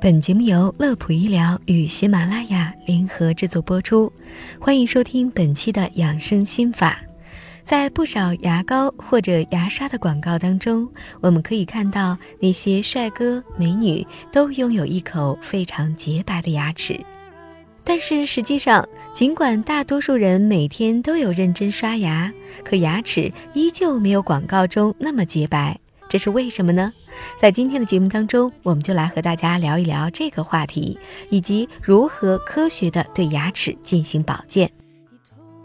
本节目由乐普医疗与喜马拉雅联合制作播出，欢迎收听本期的养生心法。在不少牙膏或者牙刷的广告当中，我们可以看到那些帅哥美女都拥有一口非常洁白的牙齿。但是实际上，尽管大多数人每天都有认真刷牙，可牙齿依旧没有广告中那么洁白。这是为什么呢？在今天的节目当中，我们就来和大家聊一聊这个话题，以及如何科学的对牙齿进行保健。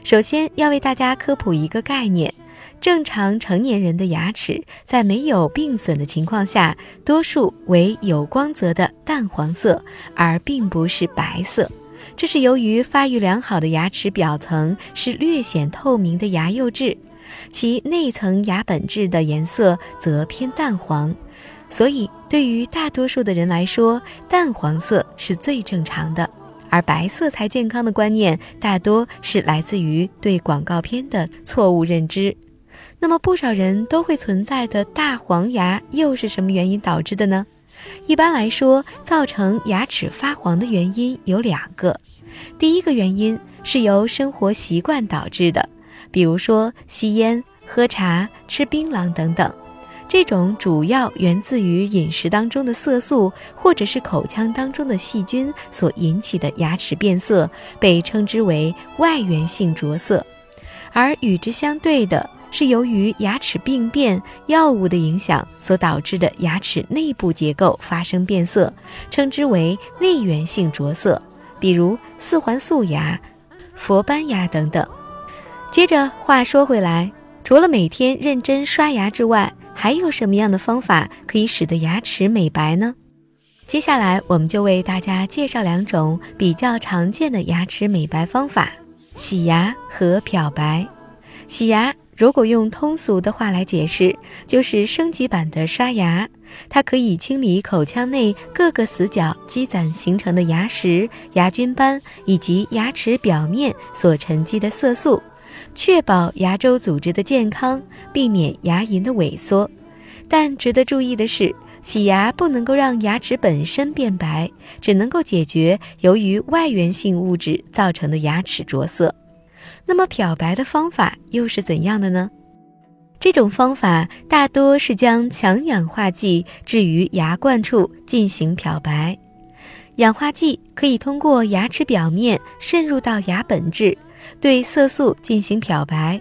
首先要为大家科普一个概念：正常成年人的牙齿在没有病损的情况下，多数为有光泽的淡黄色，而并不是白色。这是由于发育良好的牙齿表层是略显透明的牙釉质。其内层牙本质的颜色则偏淡黄，所以对于大多数的人来说，淡黄色是最正常的。而白色才健康的观念，大多是来自于对广告片的错误认知。那么，不少人都会存在的大黄牙，又是什么原因导致的呢？一般来说，造成牙齿发黄的原因有两个。第一个原因是由生活习惯导致的。比如说吸烟、喝茶、吃槟榔等等，这种主要源自于饮食当中的色素或者是口腔当中的细菌所引起的牙齿变色，被称之为外源性着色。而与之相对的是，由于牙齿病变、药物的影响所导致的牙齿内部结构发生变色，称之为内源性着色。比如四环素牙、佛斑牙等等。接着话说回来，除了每天认真刷牙之外，还有什么样的方法可以使得牙齿美白呢？接下来我们就为大家介绍两种比较常见的牙齿美白方法：洗牙和漂白。洗牙如果用通俗的话来解释，就是升级版的刷牙，它可以清理口腔内各个死角积攒形成的牙石、牙菌斑以及牙齿表面所沉积的色素。确保牙周组织的健康，避免牙龈的萎缩。但值得注意的是，洗牙不能够让牙齿本身变白，只能够解决由于外源性物质造成的牙齿着色。那么漂白的方法又是怎样的呢？这种方法大多是将强氧化剂置于牙冠处进行漂白。氧化剂可以通过牙齿表面渗入到牙本质。对色素进行漂白，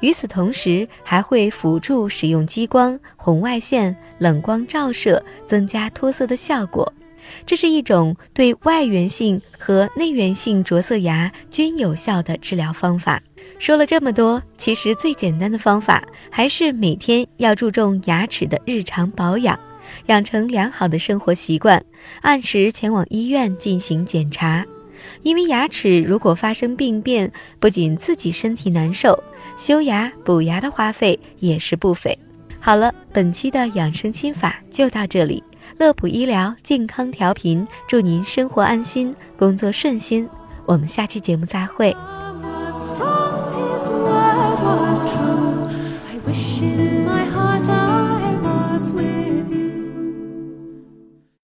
与此同时还会辅助使用激光、红外线、冷光照射，增加脱色的效果。这是一种对外源性和内源性着色牙均有效的治疗方法。说了这么多，其实最简单的方法还是每天要注重牙齿的日常保养，养成良好的生活习惯，按时前往医院进行检查。因为牙齿如果发生病变，不仅自己身体难受，修牙补牙的花费也是不菲。好了，本期的养生心法就到这里。乐普医疗健康调频，祝您生活安心，工作顺心。我们下期节目再会。I wish